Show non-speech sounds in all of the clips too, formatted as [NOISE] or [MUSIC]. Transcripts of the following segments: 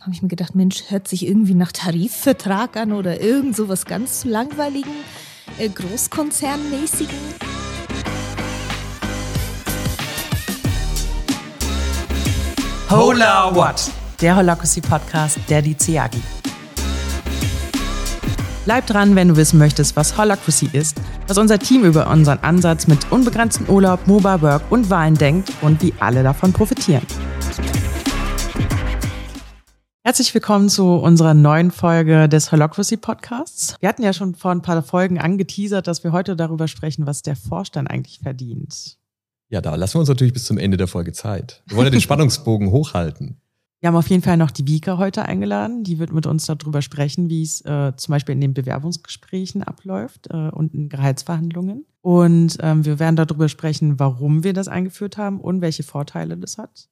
habe ich mir gedacht, Mensch, hört sich irgendwie nach Tarifvertrag an oder irgend sowas ganz langweiligen, äh, Großkonzernmäßigen. Hola What? Der Holacracy Podcast der Diziagi. Bleib dran, wenn du wissen möchtest, was Holacracy ist, was unser Team über unseren Ansatz mit unbegrenztem Urlaub, Mobile Work und Wahlen denkt und wie alle davon profitieren. Herzlich willkommen zu unserer neuen Folge des Holocracy Podcasts. Wir hatten ja schon vor ein paar Folgen angeteasert, dass wir heute darüber sprechen, was der Vorstand eigentlich verdient. Ja, da lassen wir uns natürlich bis zum Ende der Folge Zeit. Wir wollen ja den [LAUGHS] Spannungsbogen hochhalten. Wir haben auf jeden Fall noch die Vika heute eingeladen. Die wird mit uns darüber sprechen, wie es äh, zum Beispiel in den Bewerbungsgesprächen abläuft äh, und in Gehaltsverhandlungen. Und ähm, wir werden darüber sprechen, warum wir das eingeführt haben und welche Vorteile das hat.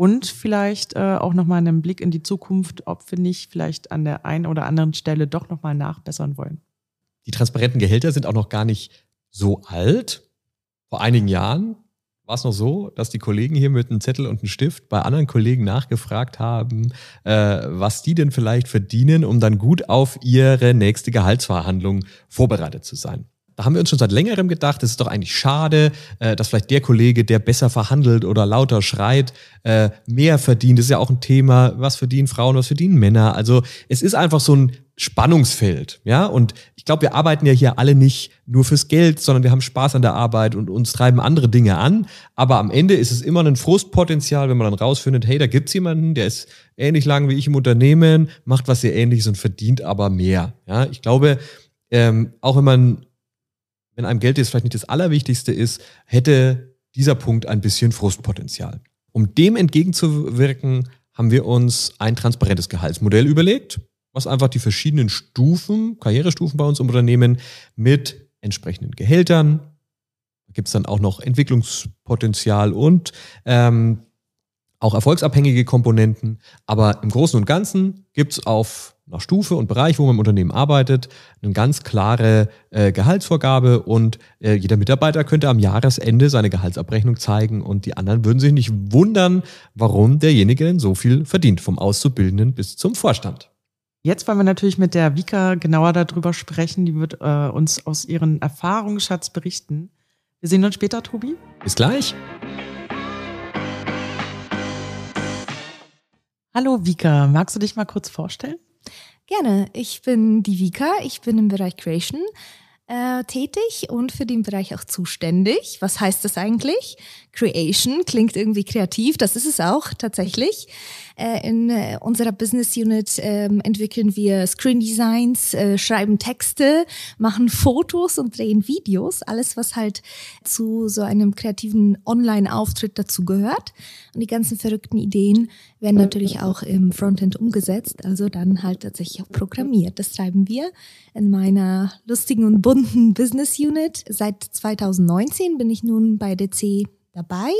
Und vielleicht äh, auch nochmal einen Blick in die Zukunft, ob wir nicht vielleicht an der einen oder anderen Stelle doch nochmal nachbessern wollen. Die transparenten Gehälter sind auch noch gar nicht so alt. Vor einigen Jahren war es noch so, dass die Kollegen hier mit einem Zettel und einem Stift bei anderen Kollegen nachgefragt haben, äh, was die denn vielleicht verdienen, um dann gut auf ihre nächste Gehaltsverhandlung vorbereitet zu sein. Da haben wir uns schon seit längerem gedacht, es ist doch eigentlich schade, äh, dass vielleicht der Kollege, der besser verhandelt oder lauter schreit, äh, mehr verdient. Das ist ja auch ein Thema, was verdienen Frauen, was verdienen Männer. Also es ist einfach so ein Spannungsfeld, ja. Und ich glaube, wir arbeiten ja hier alle nicht nur fürs Geld, sondern wir haben Spaß an der Arbeit und uns treiben andere Dinge an. Aber am Ende ist es immer ein Frustpotenzial, wenn man dann rausfindet, hey, da gibt's jemanden, der ist ähnlich lang wie ich im Unternehmen, macht was sehr ähnliches und verdient aber mehr. Ja, ich glaube, ähm, auch wenn man wenn einem Geld jetzt vielleicht nicht das Allerwichtigste ist, hätte dieser Punkt ein bisschen Frustpotenzial. Um dem entgegenzuwirken, haben wir uns ein transparentes Gehaltsmodell überlegt, was einfach die verschiedenen Stufen, Karrierestufen bei uns im Unternehmen mit entsprechenden Gehältern, da gibt es dann auch noch Entwicklungspotenzial und ähm, auch erfolgsabhängige Komponenten. Aber im Großen und Ganzen gibt es auf nach Stufe und Bereich, wo man im Unternehmen arbeitet, eine ganz klare äh, Gehaltsvorgabe und äh, jeder Mitarbeiter könnte am Jahresende seine Gehaltsabrechnung zeigen und die anderen würden sich nicht wundern, warum derjenige denn so viel verdient, vom Auszubildenden bis zum Vorstand. Jetzt wollen wir natürlich mit der Vika genauer darüber sprechen. Die wird äh, uns aus ihren Erfahrungsschatz berichten. Wir sehen uns später, Tobi. Bis gleich. Hallo Vika, magst du dich mal kurz vorstellen? Gerne. Ich bin die Vika. Ich bin im Bereich Creation äh, tätig und für den Bereich auch zuständig. Was heißt das eigentlich? Creation klingt irgendwie kreativ. Das ist es auch tatsächlich. Äh, in äh, unserer Business Unit ähm, entwickeln wir Screen Designs, äh, schreiben Texte, machen Fotos und drehen Videos. Alles, was halt zu so einem kreativen Online-Auftritt dazu gehört. Und die ganzen verrückten Ideen werden natürlich auch im Frontend umgesetzt, also dann halt tatsächlich auch programmiert. Das treiben wir in meiner lustigen und bunten Business Unit. Seit 2019 bin ich nun bei DC dabei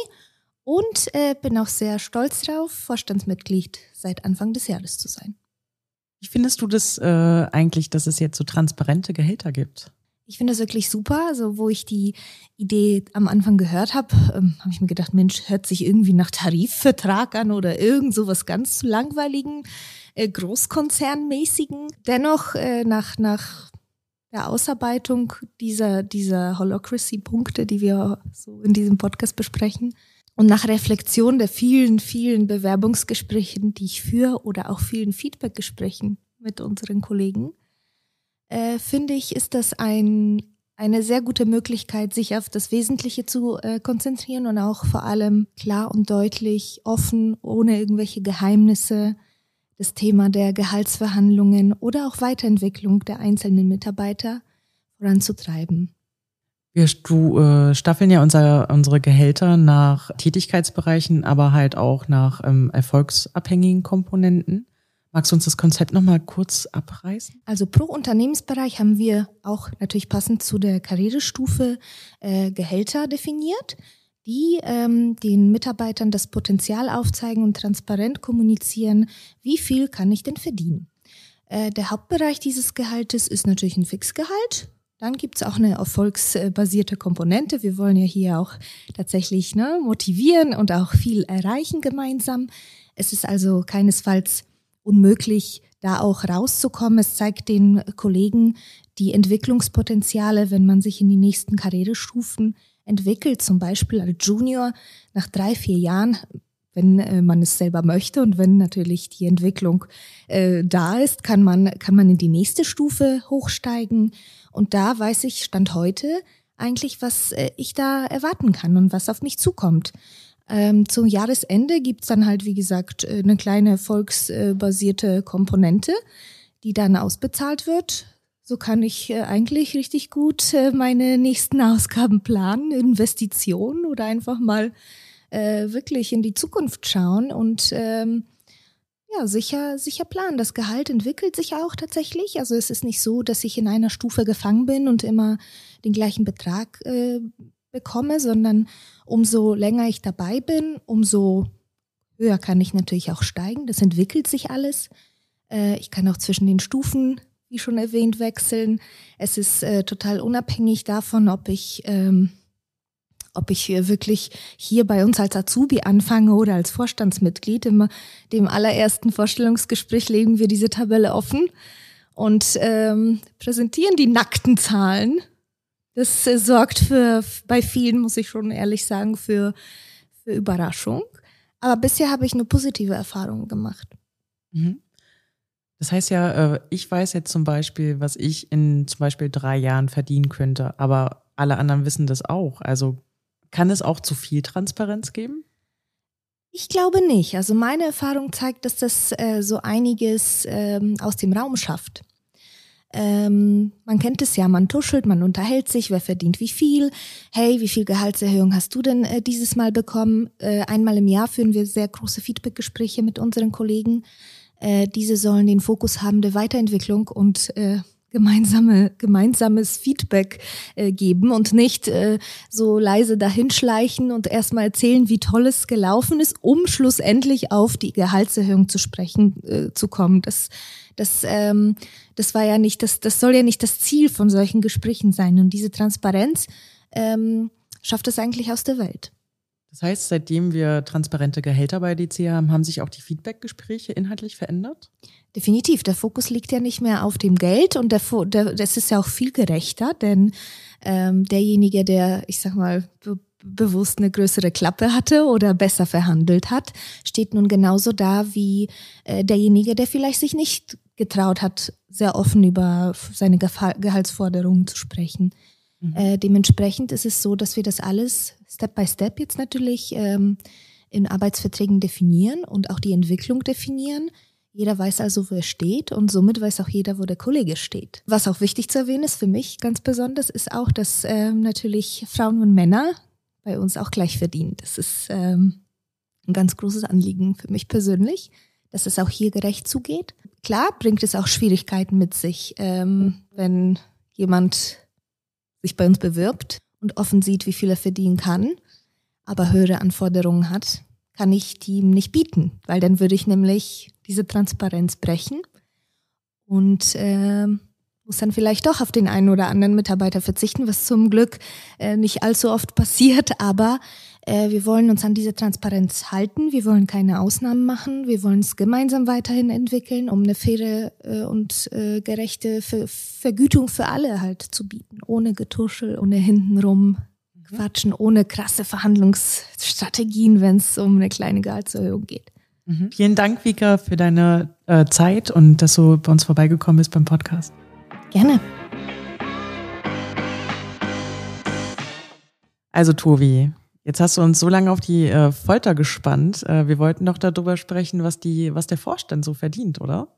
und äh, bin auch sehr stolz darauf, Vorstandsmitglied seit Anfang des Jahres zu sein. Wie findest du das äh, eigentlich, dass es jetzt so transparente Gehälter gibt? Ich finde das wirklich super. Also, wo ich die Idee am Anfang gehört habe, ähm, habe ich mir gedacht, Mensch, hört sich irgendwie nach Tarifvertrag an oder irgend sowas ganz langweiligen, äh, Großkonzernmäßigen. Dennoch, äh, nach, nach der Ausarbeitung dieser, dieser Holocracy-Punkte, die wir so in diesem Podcast besprechen, und nach Reflexion der vielen, vielen Bewerbungsgesprächen, die ich führe oder auch vielen Feedbackgesprächen mit unseren Kollegen, äh, finde ich, ist das ein, eine sehr gute Möglichkeit, sich auf das Wesentliche zu äh, konzentrieren und auch vor allem klar und deutlich, offen, ohne irgendwelche Geheimnisse, das Thema der Gehaltsverhandlungen oder auch Weiterentwicklung der einzelnen Mitarbeiter voranzutreiben. Wir stu, äh, staffeln ja unser, unsere Gehälter nach Tätigkeitsbereichen, aber halt auch nach ähm, erfolgsabhängigen Komponenten. Magst du uns das Konzept nochmal kurz abreißen? Also pro Unternehmensbereich haben wir auch natürlich passend zu der Karrierestufe äh, Gehälter definiert, die ähm, den Mitarbeitern das Potenzial aufzeigen und transparent kommunizieren, wie viel kann ich denn verdienen. Äh, der Hauptbereich dieses Gehaltes ist natürlich ein Fixgehalt dann gibt's auch eine erfolgsbasierte Komponente. Wir wollen ja hier auch tatsächlich ne, motivieren und auch viel erreichen gemeinsam. Es ist also keinesfalls unmöglich, da auch rauszukommen. Es zeigt den Kollegen die Entwicklungspotenziale, wenn man sich in die nächsten Karrierestufen entwickelt, zum Beispiel als Junior nach drei, vier Jahren, wenn äh, man es selber möchte und wenn natürlich die Entwicklung äh, da ist, kann man, kann man in die nächste Stufe hochsteigen. Und da weiß ich, Stand heute, eigentlich, was äh, ich da erwarten kann und was auf mich zukommt. Ähm, zum Jahresende gibt's dann halt, wie gesagt, äh, eine kleine erfolgsbasierte Komponente, die dann ausbezahlt wird. So kann ich äh, eigentlich richtig gut meine nächsten [LAUGHS] Ausgaben planen, Investitionen oder einfach mal äh, wirklich in die Zukunft schauen und ähm, ja, sicher, sicher planen. Das Gehalt entwickelt sich auch tatsächlich. Also es ist nicht so, dass ich in einer Stufe gefangen bin und immer den gleichen Betrag äh, bekomme, sondern umso länger ich dabei bin, umso höher kann ich natürlich auch steigen. Das entwickelt sich alles. Äh, ich kann auch zwischen den Stufen wie schon erwähnt, wechseln. Es ist äh, total unabhängig davon, ob ich, ähm, ob ich wirklich hier bei uns als Azubi anfange oder als Vorstandsmitglied. Im dem allerersten Vorstellungsgespräch legen wir diese Tabelle offen und ähm, präsentieren die nackten Zahlen. Das äh, sorgt für, bei vielen, muss ich schon ehrlich sagen, für, für Überraschung. Aber bisher habe ich nur positive Erfahrungen gemacht. Mhm. Das heißt ja, äh, ich weiß jetzt zum Beispiel, was ich in zum Beispiel drei Jahren verdienen könnte, aber alle anderen wissen das auch. Also kann es auch zu viel Transparenz geben? Ich glaube nicht. Also meine Erfahrung zeigt, dass das äh, so einiges ähm, aus dem Raum schafft. Ähm, man kennt es ja, man tuschelt, man unterhält sich, wer verdient wie viel. Hey, wie viel Gehaltserhöhung hast du denn äh, dieses Mal bekommen? Äh, einmal im Jahr führen wir sehr große Feedbackgespräche mit unseren Kollegen. Äh, diese sollen den Fokus haben der Weiterentwicklung und äh, gemeinsame, gemeinsames Feedback äh, geben und nicht äh, so leise dahinschleichen und erstmal erzählen, wie toll es gelaufen ist, um schlussendlich auf die Gehaltserhöhung zu sprechen äh, zu kommen. Das, das, ähm, das war ja nicht, das, das soll ja nicht das Ziel von solchen Gesprächen sein. Und diese Transparenz ähm, schafft es eigentlich aus der Welt. Das heißt, seitdem wir transparente Gehälter bei DC haben, haben sich auch die Feedbackgespräche inhaltlich verändert? Definitiv. Der Fokus liegt ja nicht mehr auf dem Geld und der, der, das ist ja auch viel gerechter, denn ähm, derjenige, der, ich sag mal, be bewusst eine größere Klappe hatte oder besser verhandelt hat, steht nun genauso da wie äh, derjenige, der vielleicht sich nicht getraut hat, sehr offen über seine Gehaltsforderungen zu sprechen. Mhm. Äh, dementsprechend ist es so, dass wir das alles Step by Step jetzt natürlich ähm, in Arbeitsverträgen definieren und auch die Entwicklung definieren. Jeder weiß also, wo er steht und somit weiß auch jeder, wo der Kollege steht. Was auch wichtig zu erwähnen ist für mich ganz besonders, ist auch, dass ähm, natürlich Frauen und Männer bei uns auch gleich verdienen. Das ist ähm, ein ganz großes Anliegen für mich persönlich, dass es auch hier gerecht zugeht. Klar bringt es auch Schwierigkeiten mit sich, ähm, wenn jemand sich bei uns bewirbt und offen sieht, wie viel er verdienen kann, aber höhere Anforderungen hat, kann ich die ihm nicht bieten, weil dann würde ich nämlich diese Transparenz brechen und äh, muss dann vielleicht doch auf den einen oder anderen Mitarbeiter verzichten, was zum Glück äh, nicht allzu oft passiert, [LAUGHS] aber äh, wir wollen uns an diese Transparenz halten, wir wollen keine Ausnahmen machen, wir wollen es gemeinsam weiterhin entwickeln, um eine faire äh, und äh, gerechte Ver Vergütung für alle halt zu bieten, ohne Getuschel, ohne hintenrum mhm. quatschen, ohne krasse Verhandlungsstrategien, wenn es um eine kleine Gehaltserhöhung geht. Mhm. Vielen Dank, Vika, für deine äh, Zeit und dass du bei uns vorbeigekommen bist beim Podcast. Gerne. Also Tobi, Jetzt hast du uns so lange auf die äh, Folter gespannt. Äh, wir wollten doch darüber sprechen, was, die, was der Vorstand so verdient, oder?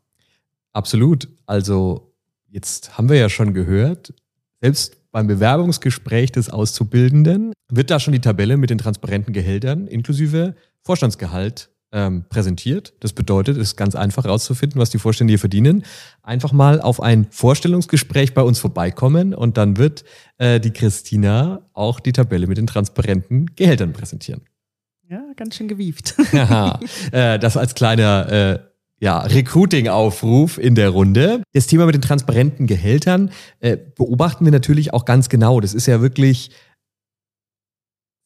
Absolut. Also jetzt haben wir ja schon gehört, selbst beim Bewerbungsgespräch des Auszubildenden wird da schon die Tabelle mit den transparenten Gehältern inklusive Vorstandsgehalt ähm, präsentiert. Das bedeutet, es ist ganz einfach herauszufinden, was die Vorstände hier verdienen. Einfach mal auf ein Vorstellungsgespräch bei uns vorbeikommen und dann wird äh, die Christina auch die Tabelle mit den transparenten Gehältern präsentieren. Ja, ganz schön gewieft. [LAUGHS] [LAUGHS] Aha, äh, das als kleiner äh, ja, Recruiting-Aufruf in der Runde. Das Thema mit den transparenten Gehältern äh, beobachten wir natürlich auch ganz genau. Das ist ja wirklich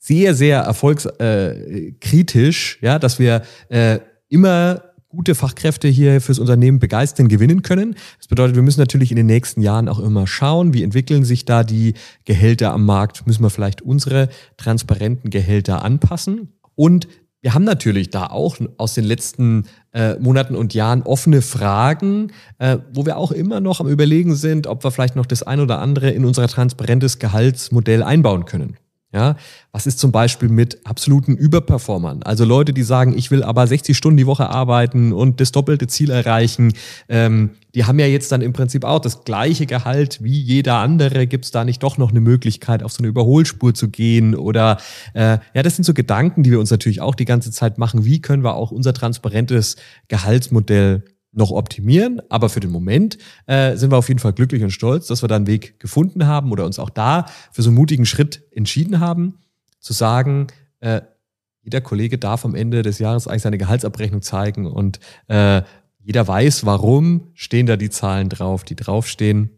sehr, sehr erfolgskritisch, äh, ja, dass wir äh, immer gute Fachkräfte hier fürs Unternehmen begeistern, gewinnen können. Das bedeutet, wir müssen natürlich in den nächsten Jahren auch immer schauen, wie entwickeln sich da die Gehälter am Markt. Müssen wir vielleicht unsere transparenten Gehälter anpassen? Und wir haben natürlich da auch aus den letzten äh, Monaten und Jahren offene Fragen, äh, wo wir auch immer noch am Überlegen sind, ob wir vielleicht noch das ein oder andere in unser transparentes Gehaltsmodell einbauen können. Ja, was ist zum Beispiel mit absoluten Überperformern? Also Leute, die sagen, ich will aber 60 Stunden die Woche arbeiten und das doppelte Ziel erreichen. Ähm, die haben ja jetzt dann im Prinzip auch das gleiche Gehalt wie jeder andere. Gibt es da nicht doch noch eine Möglichkeit, auf so eine Überholspur zu gehen? Oder äh, ja, das sind so Gedanken, die wir uns natürlich auch die ganze Zeit machen. Wie können wir auch unser transparentes Gehaltsmodell noch optimieren, aber für den Moment äh, sind wir auf jeden Fall glücklich und stolz, dass wir da einen Weg gefunden haben oder uns auch da für so einen mutigen Schritt entschieden haben, zu sagen, äh, jeder Kollege darf am Ende des Jahres eigentlich seine Gehaltsabrechnung zeigen und äh, jeder weiß, warum stehen da die Zahlen drauf, die draufstehen.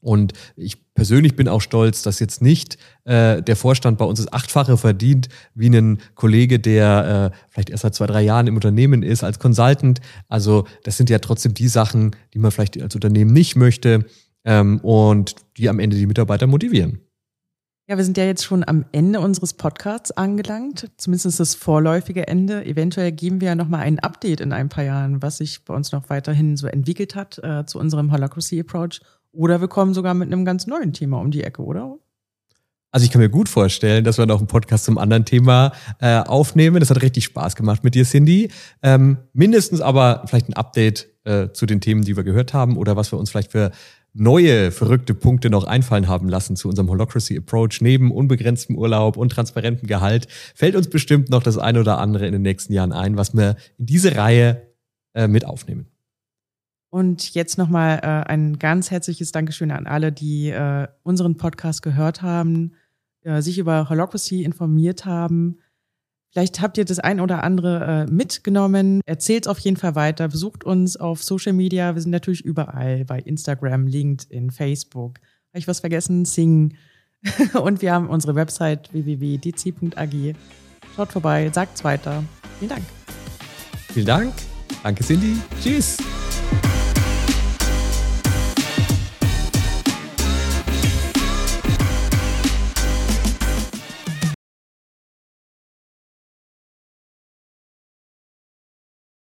Und ich persönlich bin auch stolz, dass jetzt nicht äh, der Vorstand bei uns das Achtfache verdient, wie ein Kollege, der äh, vielleicht erst seit zwei, drei Jahren im Unternehmen ist, als Consultant. Also das sind ja trotzdem die Sachen, die man vielleicht als Unternehmen nicht möchte ähm, und die am Ende die Mitarbeiter motivieren. Ja, wir sind ja jetzt schon am Ende unseres Podcasts angelangt, zumindest das vorläufige Ende. Eventuell geben wir ja nochmal ein Update in ein paar Jahren, was sich bei uns noch weiterhin so entwickelt hat äh, zu unserem Holacracy Approach oder wir kommen sogar mit einem ganz neuen Thema um die Ecke, oder? Also ich kann mir gut vorstellen, dass wir noch einen Podcast zum anderen Thema äh, aufnehmen. Das hat richtig Spaß gemacht mit dir, Cindy. Ähm, mindestens aber vielleicht ein Update äh, zu den Themen, die wir gehört haben oder was wir uns vielleicht für neue verrückte Punkte noch einfallen haben lassen zu unserem Holocracy Approach. Neben unbegrenztem Urlaub und transparentem Gehalt fällt uns bestimmt noch das eine oder andere in den nächsten Jahren ein, was wir in diese Reihe äh, mit aufnehmen. Und jetzt nochmal äh, ein ganz herzliches Dankeschön an alle, die äh, unseren Podcast gehört haben, äh, sich über Holocracy informiert haben. Vielleicht habt ihr das ein oder andere äh, mitgenommen. Erzählt auf jeden Fall weiter. Besucht uns auf Social Media. Wir sind natürlich überall bei Instagram, LinkedIn, Facebook. Habe ich was vergessen? Sing. [LAUGHS] Und wir haben unsere Website www.dc.ag. Schaut vorbei, sagt's weiter. Vielen Dank. Vielen Dank. Danke, Cindy. Tschüss.